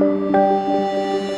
thank you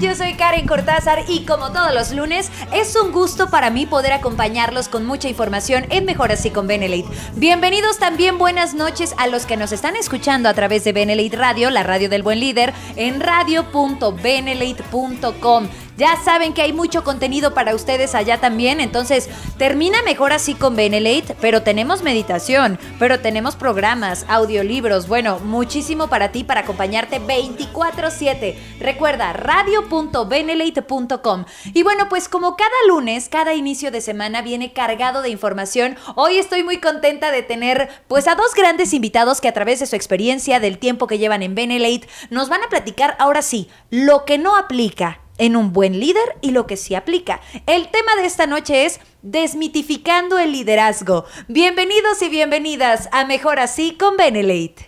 Yo soy Karen Cortázar y como todos los lunes, es un gusto para mí poder acompañarlos con mucha información en Mejor Así con Benelate. Bienvenidos también, buenas noches a los que nos están escuchando a través de Benelate Radio, la radio del buen líder, en radio.benelate.com. Ya saben que hay mucho contenido para ustedes allá también, entonces termina mejor así con Benelate, pero tenemos meditación, pero tenemos programas, audiolibros, bueno, muchísimo para ti para acompañarte 24/7. Recuerda radio.benelate.com. Y bueno, pues como cada lunes, cada inicio de semana viene cargado de información, hoy estoy muy contenta de tener pues a dos grandes invitados que a través de su experiencia, del tiempo que llevan en Benelate, nos van a platicar ahora sí lo que no aplica en un buen líder y lo que sí aplica. El tema de esta noche es desmitificando el liderazgo. Bienvenidos y bienvenidas a Mejor Así con Benelate.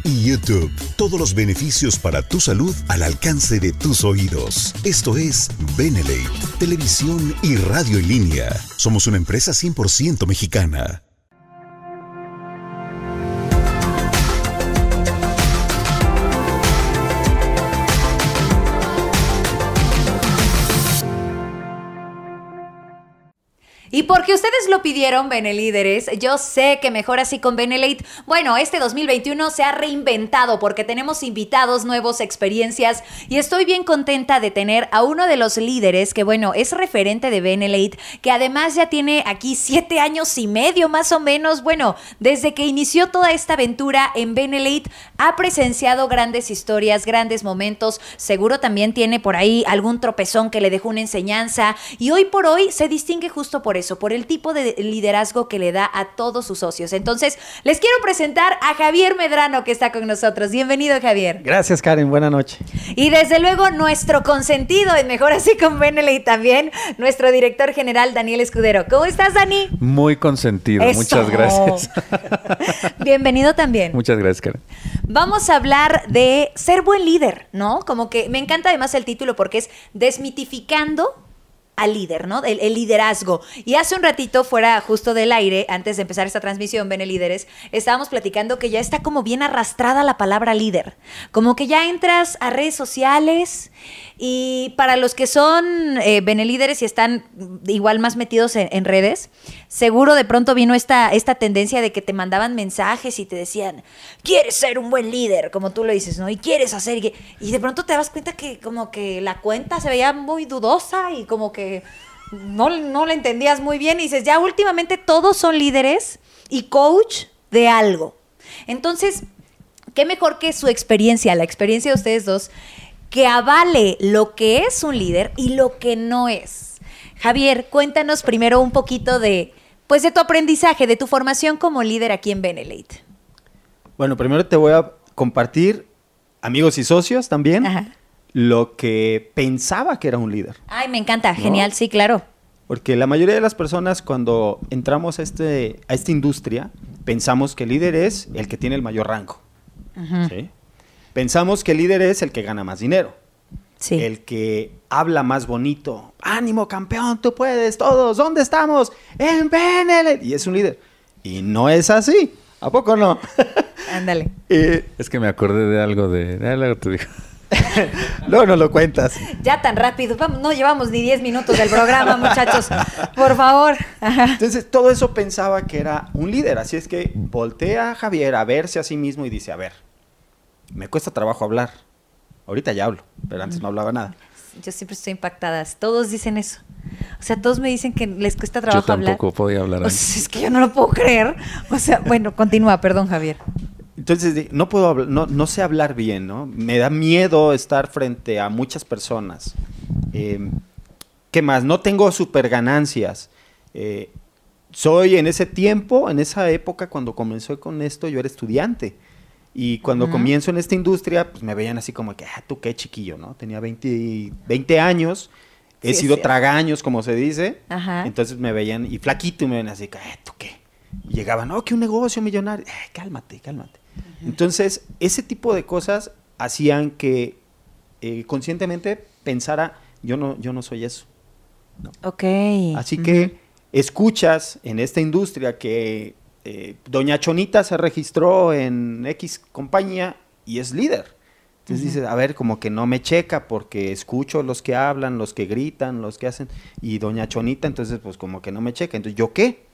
y YouTube. Todos los beneficios para tu salud al alcance de tus oídos. Esto es Benelate, televisión y radio en línea. Somos una empresa 100% mexicana. Y porque ustedes lo pidieron, Benelíderes, yo sé que mejor así con Benelate. Bueno, este 2021 se ha reinventado porque tenemos invitados nuevos, experiencias y estoy bien contenta de tener a uno de los líderes que, bueno, es referente de Benelate, que además ya tiene aquí siete años y medio más o menos. Bueno, desde que inició toda esta aventura en Benelate, ha presenciado grandes historias, grandes momentos. Seguro también tiene por ahí algún tropezón que le dejó una enseñanza y hoy por hoy se distingue justo por eso, por el tipo de liderazgo que le da a todos sus socios. Entonces, les quiero presentar a Javier Medrano que está con nosotros. Bienvenido, Javier. Gracias, Karen. Buenas noches. Y desde luego, nuestro consentido, en Mejor Así con Beneley también, nuestro director general, Daniel Escudero. ¿Cómo estás, Dani? Muy consentido. Muchas gracias. Bienvenido también. Muchas gracias, Karen. Vamos a hablar de ser buen líder, ¿no? Como que me encanta además el título porque es desmitificando al líder, ¿no? El, liderazgo. Y hace un ratito, fuera justo del aire, antes de empezar esta transmisión, Bene Líderes, estábamos platicando que ya está como bien arrastrada la palabra líder. Como que ya entras a redes sociales y para los que son eh, Benelíderes y están igual más metidos en, redes, seguro de pronto vino esta, esta tendencia de que te mandaban mensajes y te decían, quieres ser un buen líder, como tú lo dices, ¿no? Y quieres hacer... Y de pronto te das cuenta que como que la cuenta se veía muy dudosa y como que no, no la entendías muy bien y dices, ya últimamente todos son líderes y coach de algo. Entonces, qué mejor que su experiencia, la experiencia de ustedes dos, que avale lo que es un líder y lo que no es. Javier, cuéntanos primero un poquito de, pues, de tu aprendizaje, de tu formación como líder aquí en Benelate. Bueno, primero te voy a compartir, amigos y socios también, lo que pensaba que era un líder. Ay, me encanta, genial, sí, claro. Porque la mayoría de las personas cuando entramos a, este, a esta industria, pensamos que el líder es el que tiene el mayor rango. ¿sí? Pensamos que el líder es el que gana más dinero. Sí. El que habla más bonito. Ánimo, campeón, tú puedes, todos. ¿Dónde estamos? En Benelete. Y es un líder. Y no es así. ¿A poco no? Ándale. es que me acordé de algo de... algo te digo. no, no lo cuentas. Ya tan rápido. no llevamos ni 10 minutos del programa, muchachos. Por favor. Entonces, todo eso pensaba que era un líder. Así es que voltea a Javier a verse a sí mismo y dice, a ver, me cuesta trabajo hablar. Ahorita ya hablo, pero antes no hablaba nada. Yo siempre estoy impactada. Todos dicen eso. O sea, todos me dicen que les cuesta trabajo hablar. Yo tampoco podía hablar. es que yo no lo puedo creer. O sea, bueno, continúa, perdón, Javier. Entonces, no puedo hablar, no, no sé hablar bien, ¿no? Me da miedo estar frente a muchas personas. Eh, ¿Qué más? No tengo super ganancias. Eh, soy en ese tiempo, en esa época, cuando comenzó con esto, yo era estudiante. Y cuando Ujú. comienzo en esta industria, pues me veían así como que, ah, tú qué chiquillo, ¿no? Tenía 20, 20 años, he Sí, sido tragaños, como se dice. Ajá. Entonces me veían, y flaquito, y me ven así, "Eh, ¿tú qué? Y llegaban, no, que un negocio millonario. Eh, cálmate, cálmate. Entonces, ese tipo de cosas hacían que eh, conscientemente pensara, yo no, yo no soy eso. Ok. Así que escuchas en esta industria que eh, Doña Chonita se registró en X compañía y es líder. Entonces dices, a ver, como que no me checa porque escucho los que hablan, los que gritan, los que hacen, y Doña Chonita, entonces pues como que no me checa. Entonces, ¿yo qué?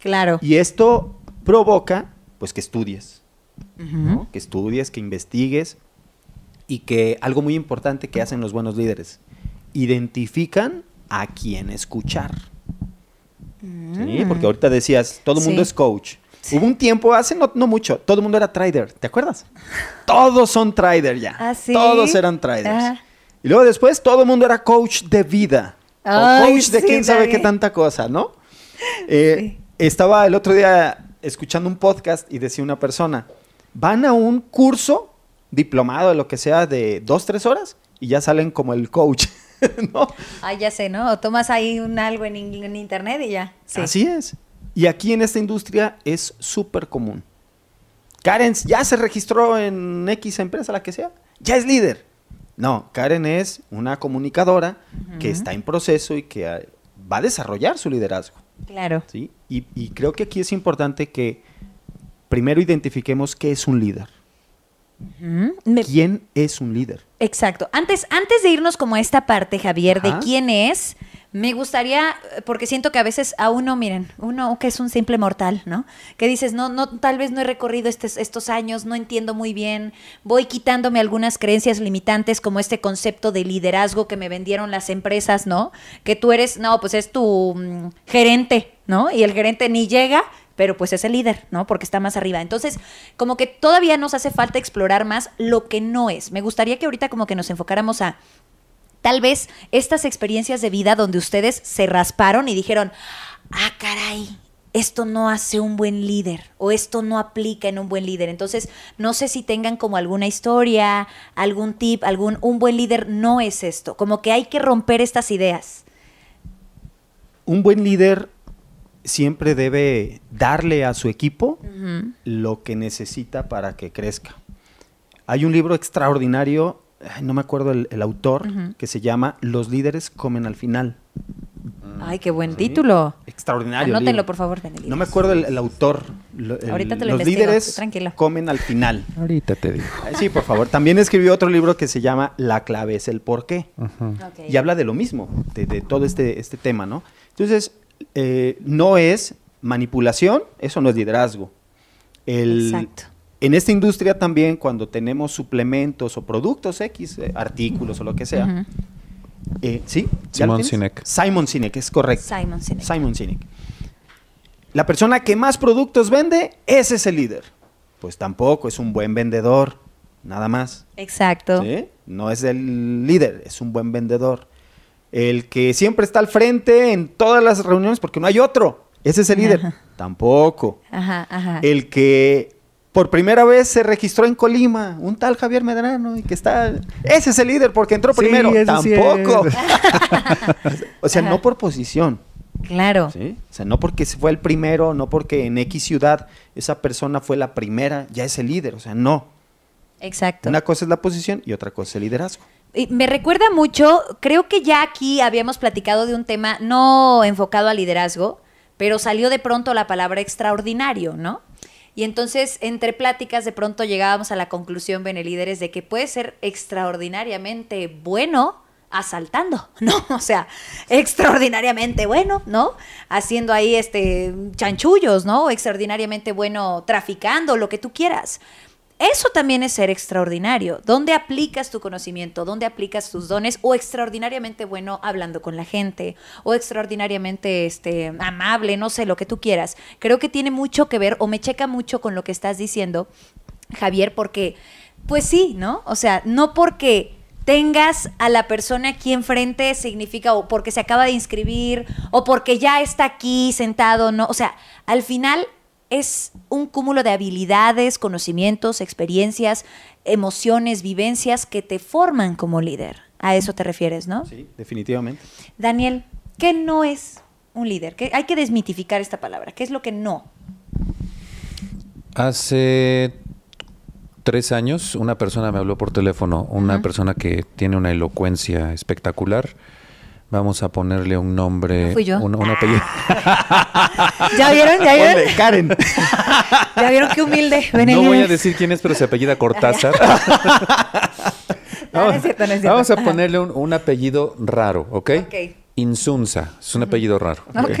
Claro. Y esto provoca, pues, que estudies. Que estudies, que investigues y que algo muy importante que hacen los buenos líderes, identifican a quién escuchar. Sí, porque ahorita decías, todo el mundo Mm. Sí. es coach. Sí. Hubo un tiempo, hace no, no mucho, todo el mundo era trader, ¿te acuerdas? Todos son trader ya. ¿Ah, sí? Todos eran traders. Ajá. Y luego después todo el mundo era coach de vida. Ay, o coach de sí, quién sabe qué también. tanta cosa, ¿no? Eh. Estaba el otro día escuchando un podcast y decía una persona, van a un curso diplomado de lo que sea de dos, tres horas y ya salen como el coach, ¿no? Ah, ya sé, ¿no? O tomas ahí un algo en, in- en internet y ya. Sí. Así es. Y aquí en esta industria es súper común. Karen ya se registró en X empresa, la que sea, ya es líder. No, Karen es una comunicadora que está en proceso y que ah, va a desarrollar su liderazgo. Claro. ¿sí? Y, y creo que aquí es importante que primero identifiquemos qué es un líder. Me- ¿Quién es un líder? Exacto. Antes, antes de irnos como a esta parte, Javier, Ajá. de quién es, me gustaría, porque siento que a veces a uno, miren, uno que es un simple mortal, ¿no? Que dices, no, no, tal vez no he recorrido estes- estos años, no entiendo muy bien, voy quitándome algunas creencias limitantes como este concepto de liderazgo que me vendieron las empresas, ¿no? Que tú eres, no, pues es tu mm, gerente, ¿no? Y el gerente ni llega, pero pues es el líder, ¿no? Porque está más arriba. Entonces, como que todavía nos hace falta explorar más lo que no es. Me gustaría que ahorita como que nos enfocáramos a tal vez estas experiencias de vida donde ustedes se rasparon y dijeron, ah, caray. Esto no hace un buen líder o esto no aplica en un buen líder. Entonces, no sé si tengan como alguna historia, algún tip, algún un buen líder no es esto. Como que hay que romper estas ideas. Un buen líder siempre debe darle a su equipo lo que necesita para que crezca. Hay un libro extraordinario, no me acuerdo el, el autor, que se llama Los líderes comen al final. Ay, qué buen Sí. título. Extraordinario. Anótenlo, libro. por favor, Benelín. No me acuerdo el, el autor. Lo- el- Ahorita te lo Los investigo, líderes tranquilo. comen al final. Ahorita te digo. Sí, por favor. También escribió otro libro que se llama La clave es el porqué. Ok. Y habla de lo mismo, de, de todo este, este tema, ¿no? Entonces, eh, no es manipulación, eso no es liderazgo. El- Exacto. En esta industria también, cuando tenemos suplementos o productos X, eh, artículos o lo que sea, eh, ¿sí? ¿Ya lo Simon? Sinek. Simon Sinek, es correcto. Simon Sinek. Simon Sinek. La persona que más productos vende, ese es el líder. Pues tampoco es un buen vendedor, nada más. Exacto. ¿sí? No es el líder, es un buen vendedor. El que siempre está al frente en todas las reuniones porque no hay otro, ese es el líder. Ajá. Tampoco. Ajá, ajá. El que por primera vez se registró en Colima, un tal Javier Medrano, y que está... Ese es el líder porque entró Sí, primero. sí Tampoco. o sea, no por posición. Claro. ¿sí? O sea, no porque se fue el primero, no porque en X ciudad esa persona fue la primera, ya es el líder. O sea, no. Exacto. Una cosa es la posición y otra cosa es el liderazgo. Me recuerda mucho, creo que ya aquí habíamos platicado de un tema no enfocado al liderazgo, pero salió de pronto la palabra extraordinario, ¿no? Y entonces, entre pláticas, de pronto llegábamos a la conclusión, Benelíderes, de que puede ser extraordinariamente bueno asaltando, ¿no? O sea, extraordinariamente bueno, ¿no? Haciendo ahí este chanchullos, ¿no? Extraordinariamente bueno traficando, lo que tú quieras. Eso también es ser extraordinario. ¿Dónde aplicas tu conocimiento? ¿Dónde aplicas tus dones? O extraordinariamente bueno hablando con la gente. O extraordinariamente este, amable, no sé, lo que tú quieras. Creo que tiene mucho que ver o me checa mucho con lo que estás diciendo Javier, porque, pues sí, ¿no? O sea, no porque tengas a la persona aquí enfrente significa o porque se acaba de inscribir o porque ya está aquí sentado, ¿no? O sea, al final es un cúmulo de habilidades, conocimientos, experiencias, emociones, vivencias que te forman como líder. A eso te refieres, ¿no? Sí, definitivamente. Daniel, ¿qué no es un líder? ¿Qué- hay que desmitificar esta palabra. ¿Qué es lo que no? Hace tres años una persona me habló por teléfono, una persona que tiene una elocuencia espectacular. Vamos a ponerle un nombre, No fui yo. un, un apellido. ¿Ya vieron? ¿Ya vieron? Ponle, Karen. ¿Ya vieron qué humilde? No voy a decir quién es, pero se apellida Cortázar. No, no es cierto, no es cierto. Vamos a ponerle un, un apellido raro, ¿ok? Ok. Insunza, es un apellido raro. Ok.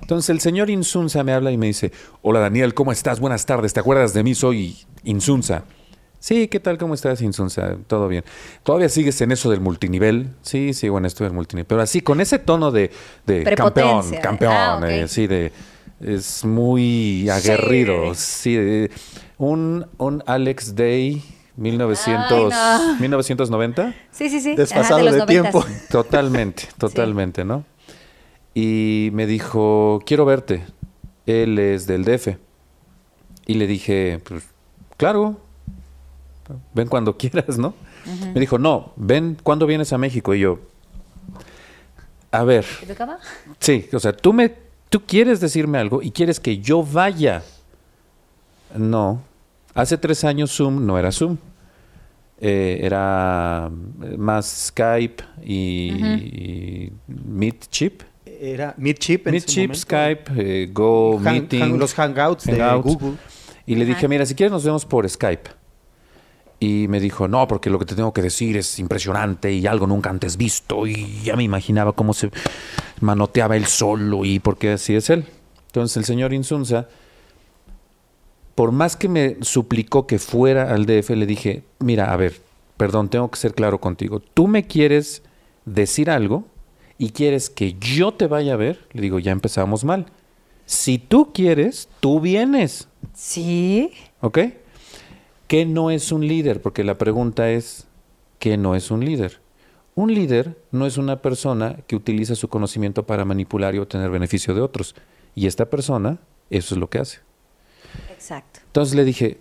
Entonces el señor Insunza me habla y me dice, hola Daniel, ¿cómo estás? Buenas tardes, ¿te acuerdas de mí? Soy Insunza. Sí, ¿qué tal? ¿Cómo estás, Insunza? Todo bien. ¿Todavía sigues en eso del multinivel? Sí, sigo en esto del multinivel. Pero así, con ese tono de, de campeón, campeón, Ah, eh, sí, de... Es muy aguerrido, sí. de- un, un Alex Day, 1900, Ay, no. 1990. Sí, sí, sí. Desfasado Ajá, de tiempo. Totalmente, totalmente, ¿no? Y me dijo, quiero verte. Él es del DF. Y le dije, pues, claro, ven cuando quieras, ¿no? Me dijo, no, ven cuando vienes a México. Y yo, a ver, ¿Te tocaba? sí, o sea, tú me, tú quieres decirme algo y quieres que yo vaya. No, hace tres años Zoom no era Zoom. Eh, era más Skype y, y Meet Chip. Era Midchip en Meet su Chip, momento. Skype, eh, Go, Hang- Meeting. hang- los Hangouts, de. Google. Y le dije, mira, si quieres nos vemos por Skype. Y me dijo, no, porque lo que te tengo que decir es impresionante y algo nunca antes visto. Y ya me imaginaba cómo se manoteaba él solo y porque así es él. Entonces el señor Insunza, por más que me suplicó que fuera al DF, le dije, mira, a ver, perdón, tengo que ser claro contigo. Tú me quieres decir algo y quieres que yo te vaya a ver. Le digo, ya empezamos mal. Si tú quieres, tú vienes. Sí. ¿Ok? ¿Qué no es un líder? Porque la pregunta es, ¿qué no es un líder? Un líder no es una persona que utiliza su conocimiento para manipular y obtener beneficio de otros. Y esta persona, eso es lo que hace. Exacto. Entonces le dije,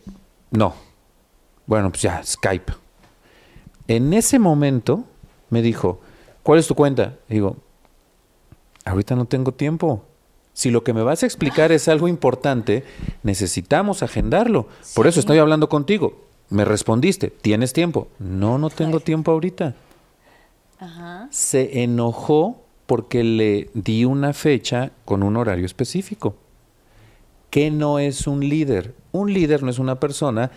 no. Bueno, pues ya, Skype. En ese momento me dijo, ¿cuál es tu cuenta? Y digo, ahorita no tengo tiempo. Si lo que me vas a explicar es algo importante, necesitamos agendarlo. Por eso estoy hablando contigo. Me respondiste, ¿tienes tiempo? No, no tengo tiempo ahorita. Ajá. Se enojó porque le di una fecha con un horario específico. ¿Qué no es un líder? Un líder no es una persona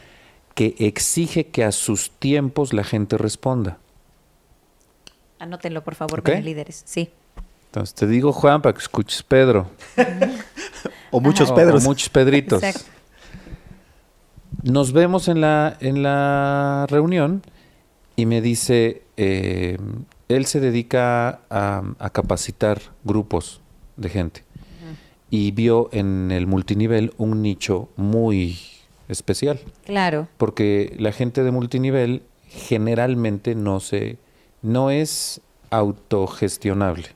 que exige que a sus tiempos la gente responda. Anótenlo, por favor, Ok. ven líderes. Sí. Entonces te digo Juan para que escuches Pedro. O muchos O- o Pedros. muchos Pedritos. Exacto. Nos vemos en la, en la reunión y me dice, eh, él se dedica a, a capacitar grupos de gente y vio en el multinivel un nicho muy especial, Claro. porque la gente de multinivel generalmente no se, no es autogestionable.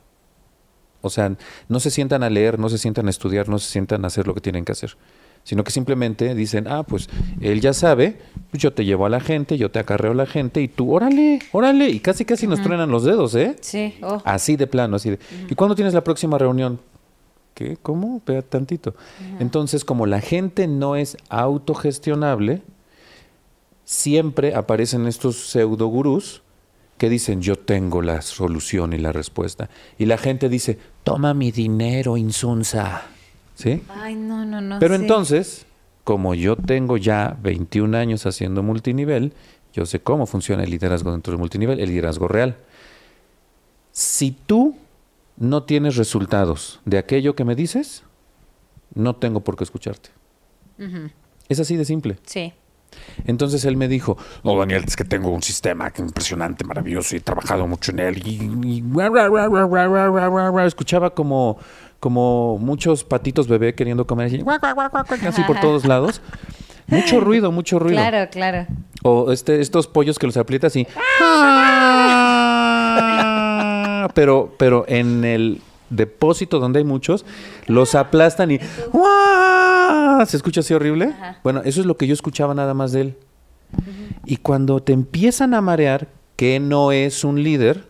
O sea, no se sientan a leer, no se sientan a estudiar, no se sientan a hacer lo que tienen que hacer. Sino que simplemente dicen, ah, pues él ya sabe, pues yo te llevo a la gente, yo te acarreo a la gente y tú, órale, órale. Y casi casi nos truenan los dedos, ¿eh? Sí. Oh. Así de plano, así de. ¿Y cuándo tienes la próxima reunión? ¿Qué? ¿Cómo? Espera tantito. Entonces, como la gente no es autogestionable, siempre aparecen estos pseudo gurús que dicen, yo tengo la solución y la respuesta. Y la gente dice, toma mi dinero, insunza. ¿Sí? Ay, no, no, no. Pero sí. entonces, como yo tengo ya 21 años haciendo multinivel, yo sé cómo funciona el liderazgo dentro del multinivel, el liderazgo real. Si tú no tienes resultados de aquello que me dices, no tengo por qué escucharte. Es así de simple. Sí. Entonces él me dijo, no, Daniel, es que tengo un sistema impresionante, maravilloso, y he trabajado mucho en él. Y, escuchaba como, como muchos patitos bebé queriendo comer así, así por todos lados. Mucho ruido, mucho ruido. Claro, claro. O este, estos pollos que los aprietas y... Ah. pero, pero en el depósito donde hay muchos, los aplastan y... ¿Se escucha así horrible? Ajá. Bueno, eso es lo que yo escuchaba nada más de él. Y cuando te empiezan a marear que no es un líder,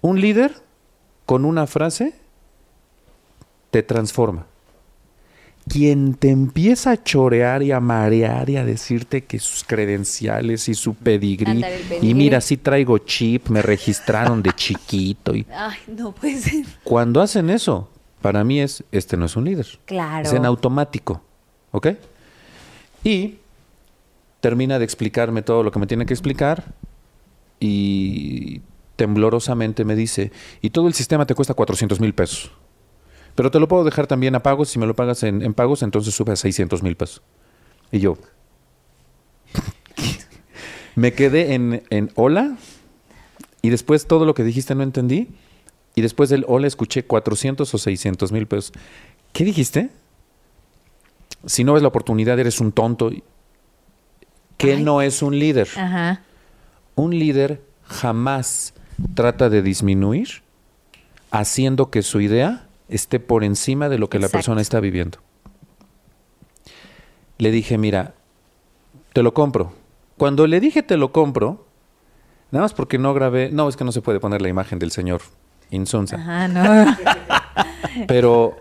un líder con una frase te transforma. Quien te empieza a chorear y a marear y a decirte que sus credenciales y su pedigrí. y mira, sí traigo chip, me registraron de chiquito. Y Ay, no puede ser. cuando hacen eso, para mí es, este no es un líder. Claro. Es en automático. ¿Ok? Y termina de explicarme todo lo que me tiene que explicar y temblorosamente me dice, y todo el sistema te cuesta 400 mil pesos. Pero te lo puedo dejar también a pagos, si me lo pagas en, en pagos, entonces sube a 600 mil pesos. Y yo me quedé en, en hola y después todo lo que dijiste no entendí. Y después del hola escuché 400 o 600 mil pesos. ¿Qué dijiste? Si no ves la oportunidad, eres un tonto. ¿Qué Ay. no es un líder? Ajá. Un líder jamás trata de disminuir haciendo que su idea esté por encima de lo que la persona está viviendo. Le dije, mira, te lo compro. Cuando le dije te lo compro, nada más porque no grabé, no, es que no se puede poner la imagen del señor Insunza. Ajá, no. Pero,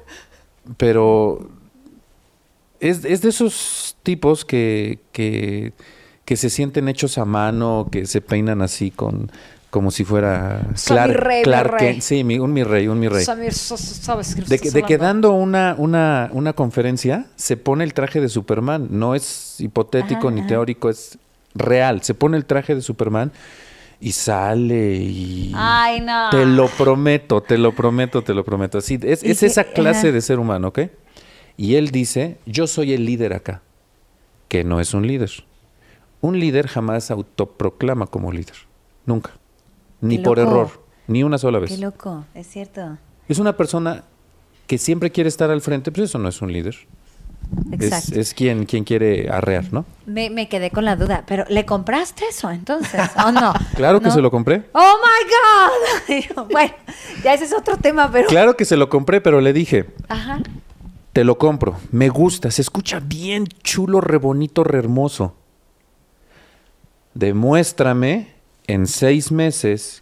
pero es, es de esos tipos que, que, que se sienten hechos a mano, que se peinan así con como si fuera rey, Clark rey. Kent. Sí, mi- un mi rey, un mi rey. Samir, sabes que De que, de que dando una, una, una conferencia se pone el traje de Superman. No es hipotético Ajá, ni ajá. teórico, es real. Se pone el traje de Superman y sale y... Ay, no. Te lo prometo, te lo prometo, te lo prometo. Sí, es, esa clase de ser humano, ¿ok? Y él dice, yo soy el líder acá, que no es un líder. Un líder jamás autoproclama como líder, nunca. Ni Qué por error, ni una sola Qué vez. loco, es cierto. Es una persona que siempre quiere estar al frente, pues eso no es un líder. Es, Exacto. es quien, quien quiere arrear, ¿no? Me, me quedé con la duda, pero ¿le compraste eso entonces? ¿O no? Claro que se lo compré. ¡Oh, my God! Bueno, ya ese es otro tema, pero... Claro que se lo compré, pero le dije, Ajá. Te lo compro. Me gusta. Se escucha bien chulo, re bonito, re hermoso. Demuéstrame en seis meses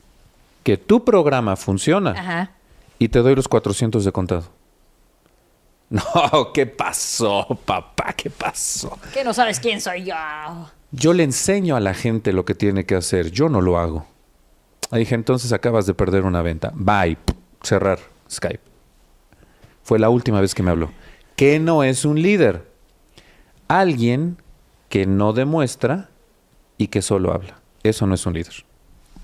que tu programa funciona Ajá. y te doy los 400 de contado. No, ¿qué pasó, papá? ¿Qué pasó? Que no sabes quién soy yo. Yo le enseño a la gente lo que tiene que hacer. Yo no lo hago. Le dije, entonces acabas de perder una venta. Bye. Cerrar Skype. Fue la última vez que me habló. ¿Qué no es un líder? Alguien que no demuestra y que solo habla. Eso no es un líder.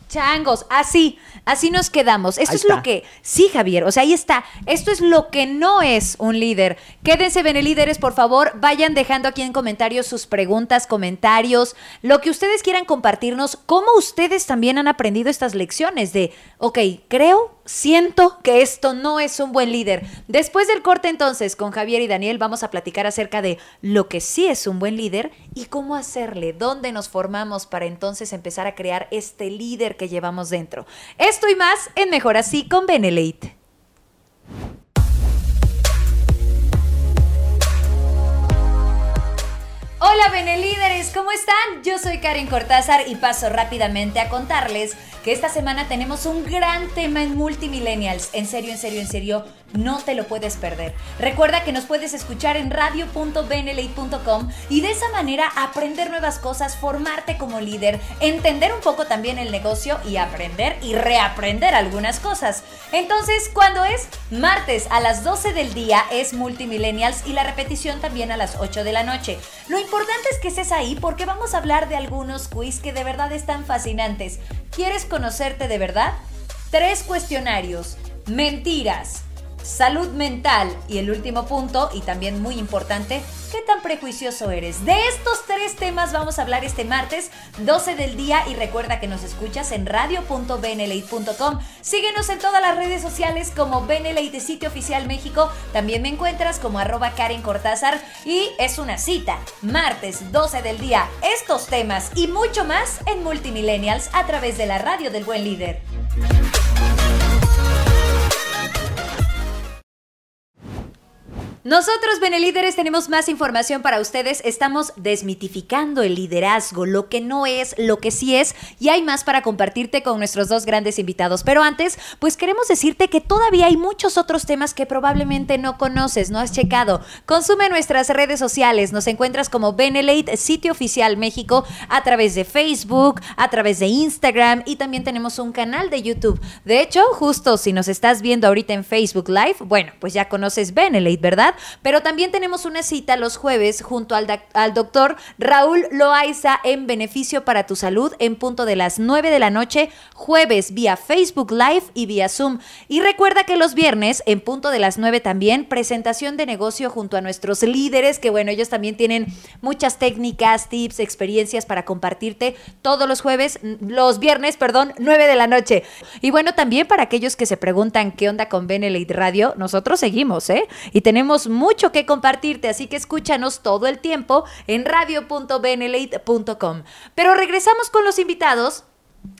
Changos, así, así nos quedamos. Esto Ahí es lo que, sí, Javier, o sea, ahí está. Esto es lo que no es un líder. Quédense, líderes, por favor, vayan dejando aquí en comentarios sus preguntas, comentarios, lo que ustedes quieran compartirnos, cómo ustedes también han aprendido estas lecciones de, ok, creo, siento que esto no es un buen líder. Después del corte entonces con Javier y Daniel vamos a platicar acerca de lo que sí es un buen líder y cómo hacerle, dónde nos formamos para entonces empezar a crear este líder que llevamos dentro. Esto y más en Mejor Así con Benelate. Hola Benelíderes, ¿cómo están? Yo soy Karen Cortázar y paso rápidamente a contarles que esta semana tenemos un gran tema en Multimillennials. En serio, en serio, en serio, no te lo puedes perder. Recuerda que nos puedes escuchar en radio.benelate.com y de esa manera aprender nuevas cosas, formarte como líder, entender un poco también el negocio y aprender y reaprender algunas cosas. Entonces, ¿cuándo es? Martes a las 12 del día es Multimillennials y la repetición también a las 8 de la noche. Lo importante es que estés ahí porque vamos a hablar de algunos quiz que de verdad están fascinantes. ¿Quieres conocerte de verdad? Tres cuestionarios. Mentiras. Salud mental y el último punto, y también muy importante, ¿qué tan prejuicioso eres? De estos tres temas vamos a hablar este martes 12 del día y recuerda que nos escuchas en radio.benelate.com. Síguenos en todas las redes sociales como Benelate Sitio Oficial México. También me encuentras como arroba Karen Cortázar y es una cita, martes 12 del día, estos temas y mucho más en Multimillennials a través de la radio del buen líder. Nosotros, Benelíderes, tenemos más información para ustedes. Estamos desmitificando el liderazgo, lo que no es, lo que sí es, y hay más para compartirte con nuestros dos grandes invitados. Pero antes, pues queremos decirte que todavía hay muchos otros temas que probablemente no conoces, no has checado. Consume nuestras redes sociales. Nos encuentras como Benelate, sitio oficial México, a través de Facebook, a través de Instagram y también tenemos un canal de YouTube. De hecho, justo si nos estás viendo ahorita en Facebook Live, bueno, pues ya conoces Benelate, ¿verdad? Pero también tenemos una cita los jueves junto al, al doctor Raúl Loaiza en Beneficio para tu Salud en punto de las 9 de la noche, jueves vía Facebook Live y vía Zoom. Y recuerda que los viernes en punto de las 9 también, presentación de negocio junto a nuestros líderes, que bueno, ellos también tienen muchas técnicas, tips, experiencias para compartirte todos los jueves, los viernes, perdón, 9 de la noche. Y bueno, también para aquellos que se preguntan qué onda con Benelite Radio, nosotros seguimos, ¿eh? Y tenemos mucho que compartirte, así que escúchanos todo el tiempo en radio.benelate.com. Pero regresamos con los invitados.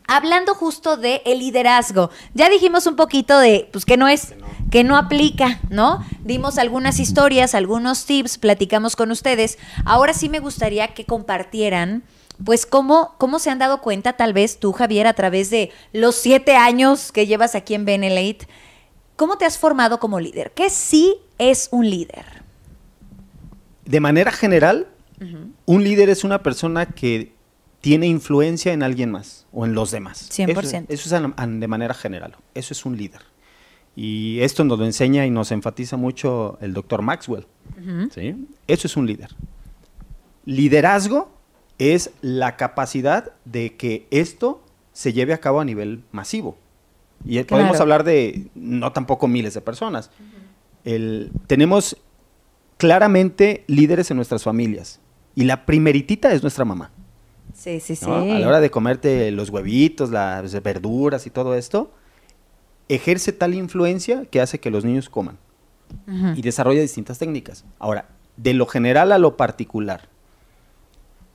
Hablando justo de el liderazgo, ya dijimos un poquito de, pues que no es, que no aplica, ¿no? Dimos algunas historias, algunos tips, platicamos con ustedes. Ahora sí me gustaría que compartieran, pues cómo, cómo se han dado cuenta, tal vez tú, Javier, a través de los siete años que llevas aquí en Benelate, ¿cómo te has formado como líder? ¿Qué sí es un líder? De manera general, un líder es una persona que tiene influencia en alguien más o en los demás. 100%. Eso, es de manera general. Eso es un líder. Y esto nos lo enseña y nos enfatiza mucho el doctor Maxwell. Eso es un líder. Liderazgo es la capacidad de que esto se lleve a cabo a nivel masivo. Y podemos hablar de no tampoco miles de personas, tenemos claramente líderes en nuestras familias. Y la primeritita es nuestra mamá. Sí, sí, sí. A la hora de comerte los huevitos, las verduras y todo esto, ejerce tal influencia que hace que los niños coman. Y desarrolla distintas técnicas. Ahora, de lo general a lo particular,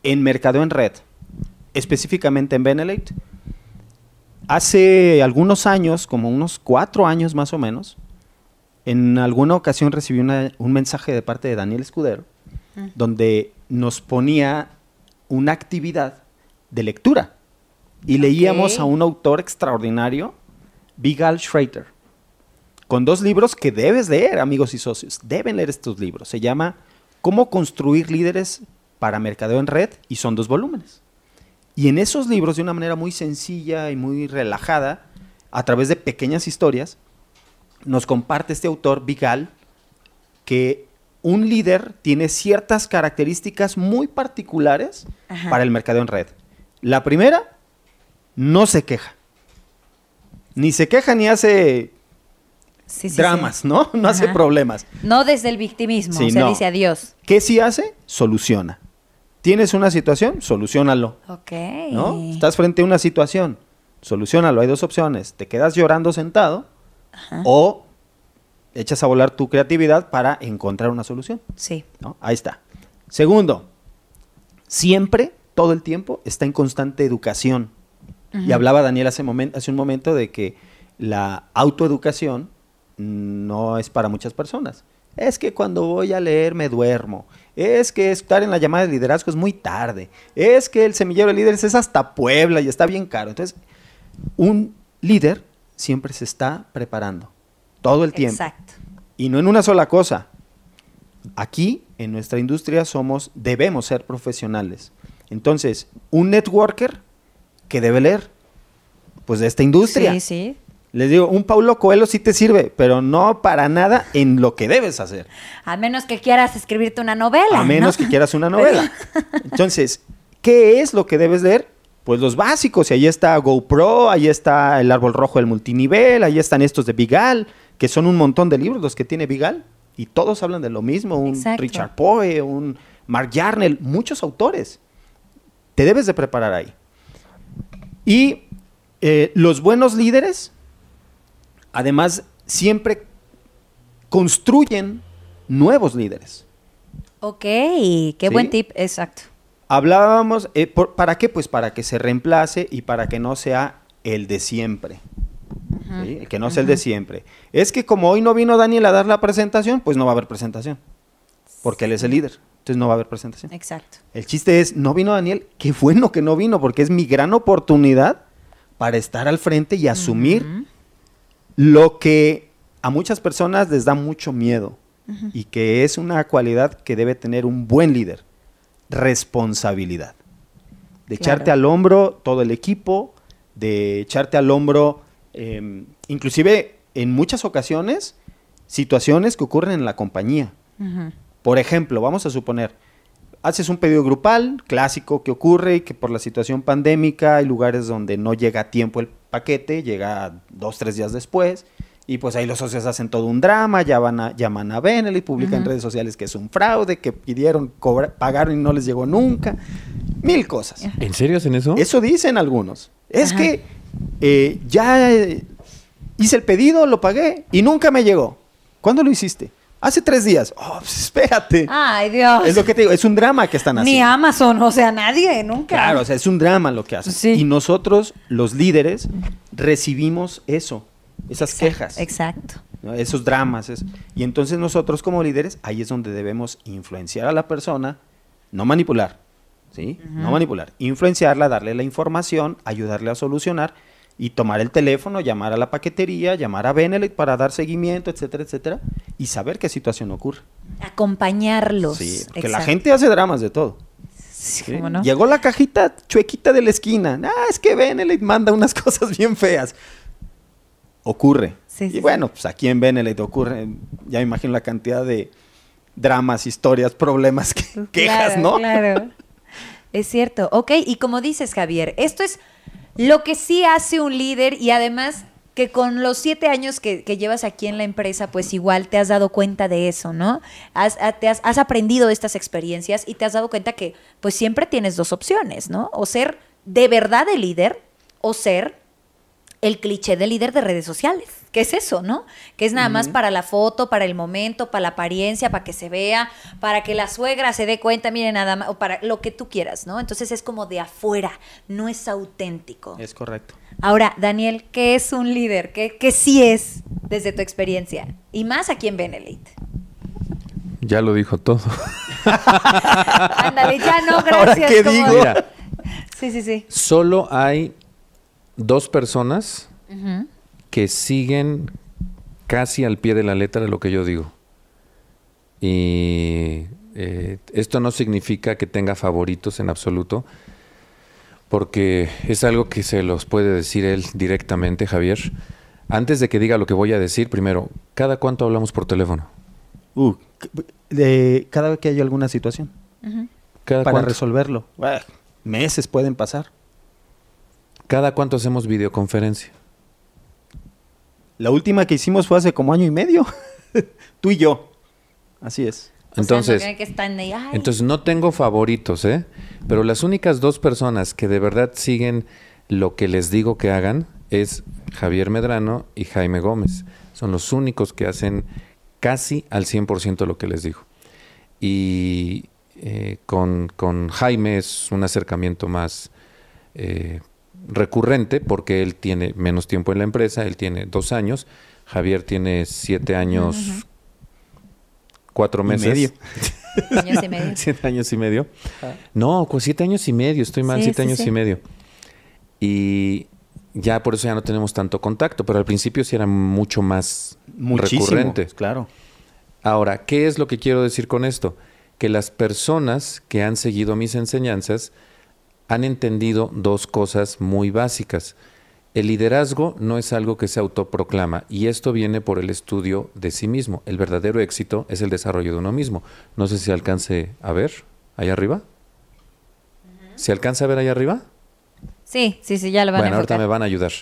en Mercado en Red, específicamente en Benelete, hace algunos años, como unos cuatro años más o menos, en alguna ocasión recibí un mensaje de parte de Daniel Escudero, mm. donde nos ponía una actividad de lectura. Y leíamos a un autor extraordinario, Vigal Schreiter, con dos libros que debes leer, amigos y socios. Deben leer estos libros. Se llama Cómo construir líderes para mercadeo en red y son dos volúmenes. Y en esos libros, de una manera muy sencilla y muy relajada, a través de pequeñas historias, nos comparte este autor, Vigal, que un líder tiene ciertas características muy particulares para el mercado en red. La primera, no se queja. Ni se queja ni hace dramas, ¿no? No hace problemas. No desde el victimismo, se dice adiós. ¿Qué sí hace? Soluciona. ¿Tienes una situación? Solucionalo. Ok. ¿No? Estás frente a una situación, solucionalo. Hay dos opciones. Te quedas llorando sentado o echas a volar tu creatividad para encontrar una solución. Sí. Ahí está. Segundo, siempre, todo el tiempo, está en constante educación. Y hablaba Daniel hace, hace un momento de que la autoeducación no es para muchas personas. Es que cuando voy a leer me duermo. Es que estar en la llamada de liderazgo es muy tarde. Es que el semillero de líderes es hasta Puebla y está bien caro. Entonces, un líder siempre se está preparando, todo el tiempo. Exacto. Y no en una sola cosa. Aquí, en nuestra industria, somos, debemos ser profesionales. Entonces, un networker que debe leer, pues de esta industria. Sí, sí. Les digo, un Paulo Coelho sí te sirve, pero no para nada en lo que debes hacer. A menos que quieras escribirte una novela. A menos que quieras una novela. Entonces, ¿qué es lo que debes leer? Pues los básicos. Y ahí está GoPro, ahí está el árbol rojo del multinivel, ahí están estos de Vigal, que son un montón de libros los que tiene Vigal. Y todos hablan de lo mismo. Un Exacto. Richard Poe, un Mark Yarnell, muchos autores. Te debes de preparar ahí. Y eh, los buenos líderes, además, siempre construyen nuevos líderes. Ok, qué Sí. buen tip, exacto. Hablábamos, eh, por- ¿para qué? Pues para que se reemplace y para que no sea el de siempre. ¿sí? Que no sea el de siempre. Es que como hoy no vino Daniel a dar la presentación, pues no va a haber presentación. Porque él es el líder. Entonces no va a haber presentación. Exacto. El chiste es, no vino Daniel, qué bueno que no vino, porque es mi gran oportunidad para estar al frente y asumir lo que a muchas personas les da mucho miedo y que es una cualidad que debe tener un buen líder, responsabilidad. De Claro. echarte al hombro todo el equipo, de echarte al hombro, eh, inclusive en muchas ocasiones, situaciones que ocurren en la compañía. Por ejemplo, vamos a suponer, haces un pedido grupal, clásico que ocurre y que por la situación pandémica hay lugares donde no llega a tiempo el paquete, llega dos, tres días después, y pues ahí los socios hacen todo un drama, ya van a, llaman a Benel y publican en redes sociales que es un fraude, que pidieron, cobra- pagaron y no les llegó nunca, mil cosas. ¿En serio hacen eso? Eso dicen algunos. Es Ajá. que eh, ya eh, hice el pedido, lo pagué y nunca me llegó. ¿Cuándo lo hiciste? Hace tres días. Oh, pues espérate. Ay, Dios. Es lo que te digo, es un drama que están Ni haciendo. Amazon, o sea, nadie, nunca. Claro, o sea, es un drama lo que hacen. Sí. Y nosotros, los líderes, recibimos eso, esas Exacto, quejas, Exacto. ¿no? esos dramas. es- Y entonces nosotros como líderes, ahí es donde debemos influenciar a la persona, no manipular, ¿sí? No manipular, influenciarla, darle la información, ayudarle a solucionar y tomar el teléfono, llamar a la paquetería, llamar a Benelec para dar seguimiento, etcétera, etcétera, y saber qué situación ocurre. Acompañarlos. Sí, porque la gente hace dramas de todo. Sí, ¿sí? ¿cómo no? Llegó la cajita chuequita de la esquina. Ah, es que Benelete manda unas cosas bien feas. Ocurre. Sí, sí, y bueno, pues aquí en Benelete ocurre, ya me imagino la cantidad de dramas, historias, problemas, que, quejas, ¿no? Claro. Es cierto. Ok, y como dices, Javier, esto es lo que sí hace un líder y además que con los siete años que, que llevas aquí en la empresa, pues igual te has dado cuenta de eso, ¿no? Has, a- te has, has aprendido estas experiencias y te has dado cuenta que pues siempre tienes dos opciones, ¿no? O ser de verdad el líder o ser el cliché de líder de redes sociales. ¿Qué es eso, no? Que es nada más para la foto, para el momento, para la apariencia, para que se vea, para que la suegra se dé cuenta, mire nada más, o para lo que tú quieras, ¿no? Entonces es como de afuera, no es auténtico. Es correcto. Ahora, Daniel, ¿qué es un líder? ¿Qué, qué sí es desde tu experiencia? Y más aquí en Benelite. Ya lo dijo todo. Ándale, ya no, Ahora, gracias. ¿qué como- digo? Mira, Sí, sí, sí. solo hay dos personas que siguen casi al pie de la letra lo que yo digo. Y eh, esto no significa que tenga favoritos en absoluto, porque es algo que se los puede decir él directamente, Javier. Antes de que diga lo que voy a decir, primero, ¿cada cuánto hablamos por teléfono? Uh, de, cada vez que hay alguna situación, Ujú. ¿Cada, para cuánto, resolverlo. Bueno, meses pueden pasar. ¿Cada cuánto hacemos videoconferencia? La última que hicimos fue hace como año y medio. Tú y yo. Así es. O sea, no Entonces, creen que están ahí, ay, Entonces no tengo favoritos, ¿eh? Pero las únicas dos personas que de verdad siguen lo que les digo que hagan es Javier Medrano y Jaime Gómez. Son los únicos que hacen casi al 100% lo que les digo. Y eh, con, con Jaime es un acercamiento más eh, recurrente porque él tiene menos tiempo en la empresa, él tiene dos años, Javier tiene siete años, cuatro Y meses. medio. años y medio. siete años y medio. No, pues siete años y medio, estoy mal, Sí, siete sí, años sí. y medio. Y ya por eso ya no tenemos tanto contacto, pero al principio sí era mucho más Muchísimo. recurrente. Claro. Ahora, ¿qué es lo que quiero decir con esto? Que las personas que han seguido mis enseñanzas han entendido dos cosas muy básicas. El liderazgo no es algo que se autoproclama y esto viene por el estudio de sí mismo. El verdadero éxito es el desarrollo de uno mismo. No sé si alcance a ver ahí arriba. ¿Se alcanza a ver ahí arriba? Sí, sí, sí, ya lo van bueno, a ahorita enfocar. me van a ayudar.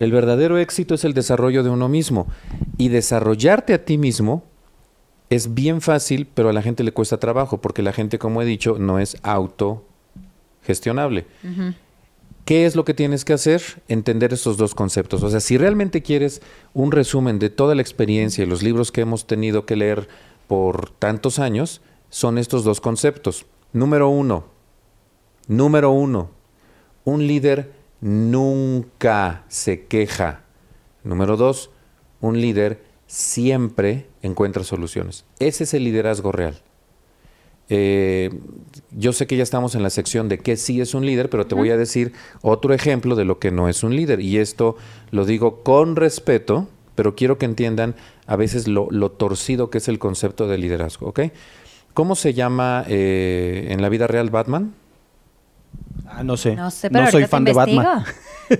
El verdadero éxito es el desarrollo de uno mismo. Y desarrollarte a ti mismo es bien fácil, pero a la gente le cuesta trabajo, porque la gente, como he dicho, no es autogestionable. ¿Qué es lo que tienes que hacer? Entender estos dos conceptos. O sea, si realmente quieres un resumen de toda la experiencia y los libros que hemos tenido que leer por tantos años, son estos dos conceptos. Número uno, número uno, un líder nunca se queja. Número dos, un líder siempre encuentra soluciones. Ese es el liderazgo real. Eh, yo sé que ya estamos en la sección de qué sí es un líder, pero te voy a decir otro ejemplo de lo que no es un líder. Y esto lo digo con respeto, pero quiero que entiendan a veces lo, lo torcido que es el concepto de liderazgo. ¿ok? ¿Cómo se llama eh, en la vida real Batman? Ah, no sé. No sé, pero no soy fan te de Batman.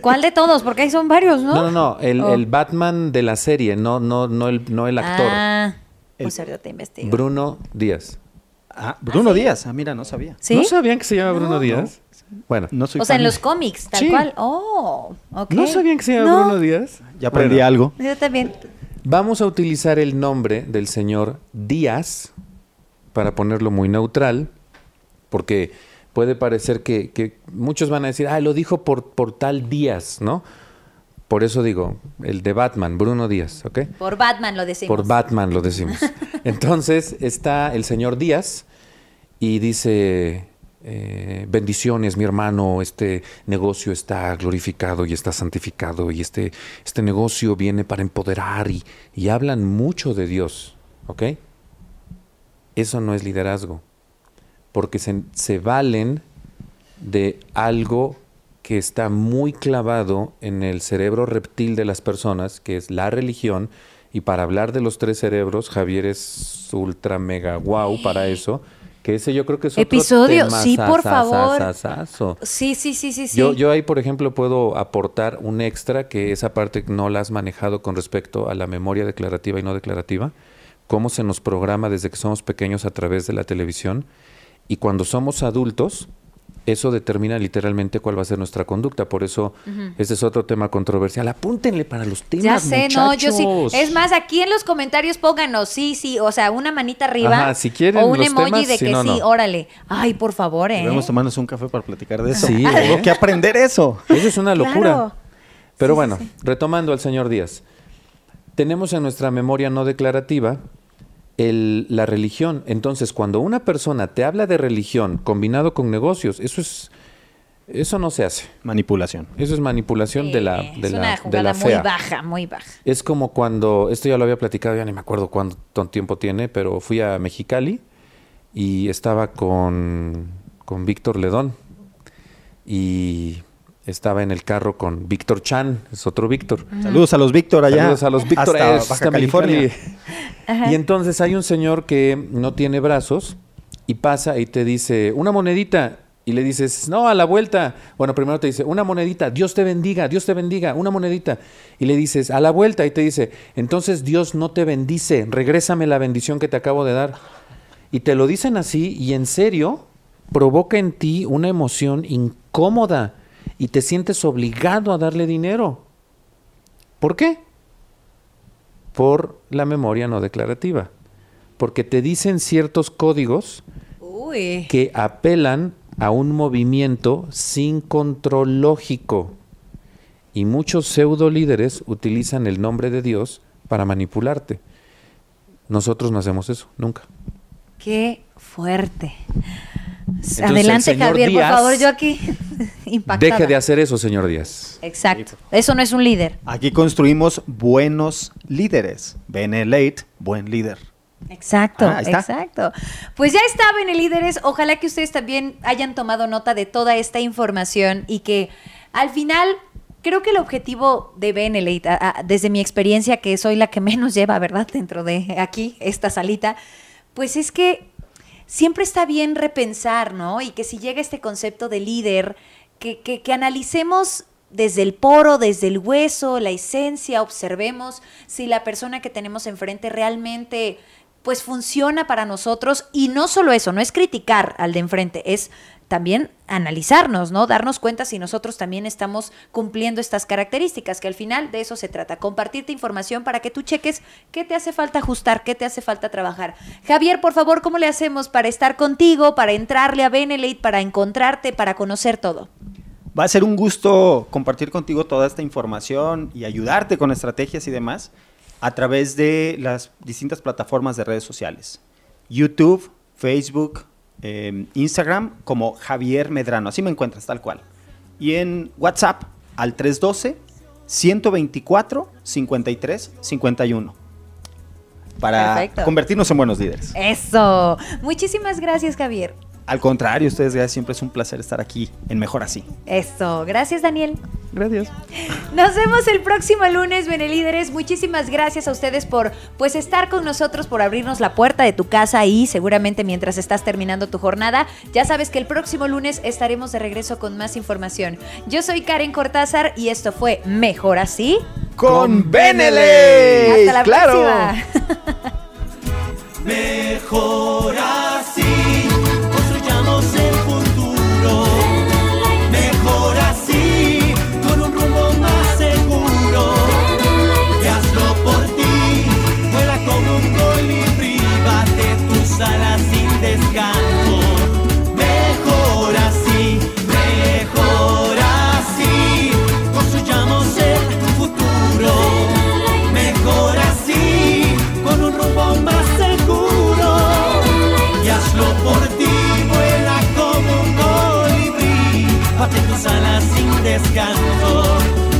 ¿Cuál de todos? Porque ahí son varios, ¿no? No, no, no, el, Oh. el Batman de la serie, no, no, no, el, no el actor. Ah, pues ahorita te investigo. Bruno Díaz. Ah, Bruno Díaz. Ah, mira, no sabía. ¿Sí? ¿No sabían que se llama Bruno Díaz? Bueno, No soy o sea, fan. en los cómics, tal Sí. cual. Oh, ok. ¿no sabían que se llama No, Bruno Díaz? Ya aprendí Bueno, algo. Yo también. Vamos a utilizar el nombre del señor Díaz para ponerlo muy neutral, porque puede parecer que, que muchos van a decir, ah, lo dijo por, por tal Díaz, ¿no? Por eso digo, el de Batman, Bruno Díaz, ¿ok? Por Batman lo decimos. Por Batman lo decimos. Entonces está el señor Díaz y dice, eh, bendiciones mi hermano, este negocio está glorificado y está santificado y este, este negocio viene para empoderar y, y hablan mucho de Dios, ¿ok? Eso no es liderazgo, porque se, se valen de algo que está muy clavado en el cerebro reptil de las personas, que es la religión, y para hablar de los tres cerebros, Javier es ultra mega guau para eso, que ese yo creo que es otro Episodio, tema sí, por favor. sasasasazo. Sí, sí, sí, sí, sí. Yo, yo ahí, por ejemplo, puedo aportar un extra que esa parte no la has manejado con respecto a la memoria declarativa y no declarativa, cómo se nos programa desde que somos pequeños a través de la televisión y cuando somos adultos, eso determina literalmente cuál va a ser nuestra conducta. Por eso, ese es otro tema controversial. Apúntenle para los temas, Ya sé, no, yo sí. Es más, aquí en los comentarios pónganos, sí, sí, o sea, una manita arriba. Ajá, si quieren O un los emoji temas, de si que no, sí, no. órale. Ay, por favor, ¿eh? Debemos tomarnos un café para platicar de eso. Sí, Tengo ¿eh? que aprender eso. Eso es una Claro. locura. Pero sí, bueno, sí. retomando al señor Díaz. Tenemos en nuestra memoria no declarativa el- la religión. Entonces, cuando una persona te habla de religión combinado con negocios, eso es eso no se hace. Manipulación. Eso es manipulación de la de es la, una de jugada la muy fea. baja, muy baja. Es como cuando, esto ya lo había platicado, ya ni me acuerdo cuánto tiempo tiene, pero fui a Mexicali y estaba con, con Víctor Ledón y estaba en el carro con Víctor Chan, es otro Víctor. Saludos a los Víctor allá. Saludos a los Víctor hasta es, Baja hasta California. Y entonces hay un señor que no tiene brazos y pasa y te dice, una monedita. Y le dices, no, a la vuelta. Bueno, primero te dice, una monedita, Dios te bendiga, Dios te bendiga, una monedita. Y le dices, a la vuelta. Y te dice, entonces Dios no te bendice, regrésame la bendición que te acabo de dar. Y te lo dicen así y en serio provoca en ti una emoción incómoda y te sientes obligado a darle dinero. ¿Por qué? Por la memoria no declarativa. Porque te dicen ciertos códigos Uy. que apelan a un movimiento sin control lógico. Y muchos pseudo líderes utilizan el nombre de Dios para manipularte. Nosotros no hacemos eso, nunca. Qué fuerte. El Adelante, señor Javier, Díaz- por favor, yo aquí impactada. Deje de hacer eso, señor Díaz. Exacto. Eso no es un líder. Aquí construimos buenos líderes. Benelate, buen líder. Exacto, Ah, ahí está. exacto. Pues ya está, líderes. Ojalá que ustedes también hayan tomado nota de toda esta información y que al final creo que el objetivo de Benelate, a- a- desde mi experiencia, que soy la que menos lleva, ¿verdad? Dentro de aquí, esta salita, pues es que siempre está bien repensar, ¿no? Y que si llega este concepto de líder, que, que, que analicemos desde el poro, desde el hueso, la esencia, observemos si la persona que tenemos enfrente realmente pues funciona para nosotros y no solo eso, no es criticar al de enfrente, es también analizarnos, ¿no? Darnos cuenta si nosotros también estamos cumpliendo estas características, que al final de eso se trata, compartirte información para que tú cheques qué te hace falta ajustar, qué te hace falta trabajar. Javier, por favor, ¿cómo le hacemos para estar contigo, para entrarle a Benelate, para encontrarte, para conocer todo? Va a ser un gusto compartir contigo toda esta información y ayudarte con estrategias y demás a través de las distintas plataformas de redes sociales. YouTube, Facebook, eh, Instagram como Javier Medrano. Así me encuentras, tal cual. Y en WhatsApp al 312 124 53 51 para Perfecto. convertirnos en buenos líderes. Eso. Muchísimas gracias, Javier. Al contrario, ustedes gracias, siempre es un placer estar aquí en Mejor Así. Eso. Gracias, Daniel. Gracias. Nos vemos el próximo lunes, Benelíderes. Muchísimas gracias a ustedes por pues estar con nosotros, por abrirnos la puerta de tu casa y seguramente mientras estás terminando tu jornada. Ya sabes que el próximo lunes estaremos de regreso con más información. Yo soy Karen Cortázar y esto fue Mejor Así. Con Benele. Hasta la claro. próxima. Mejor así, alas sin descanso.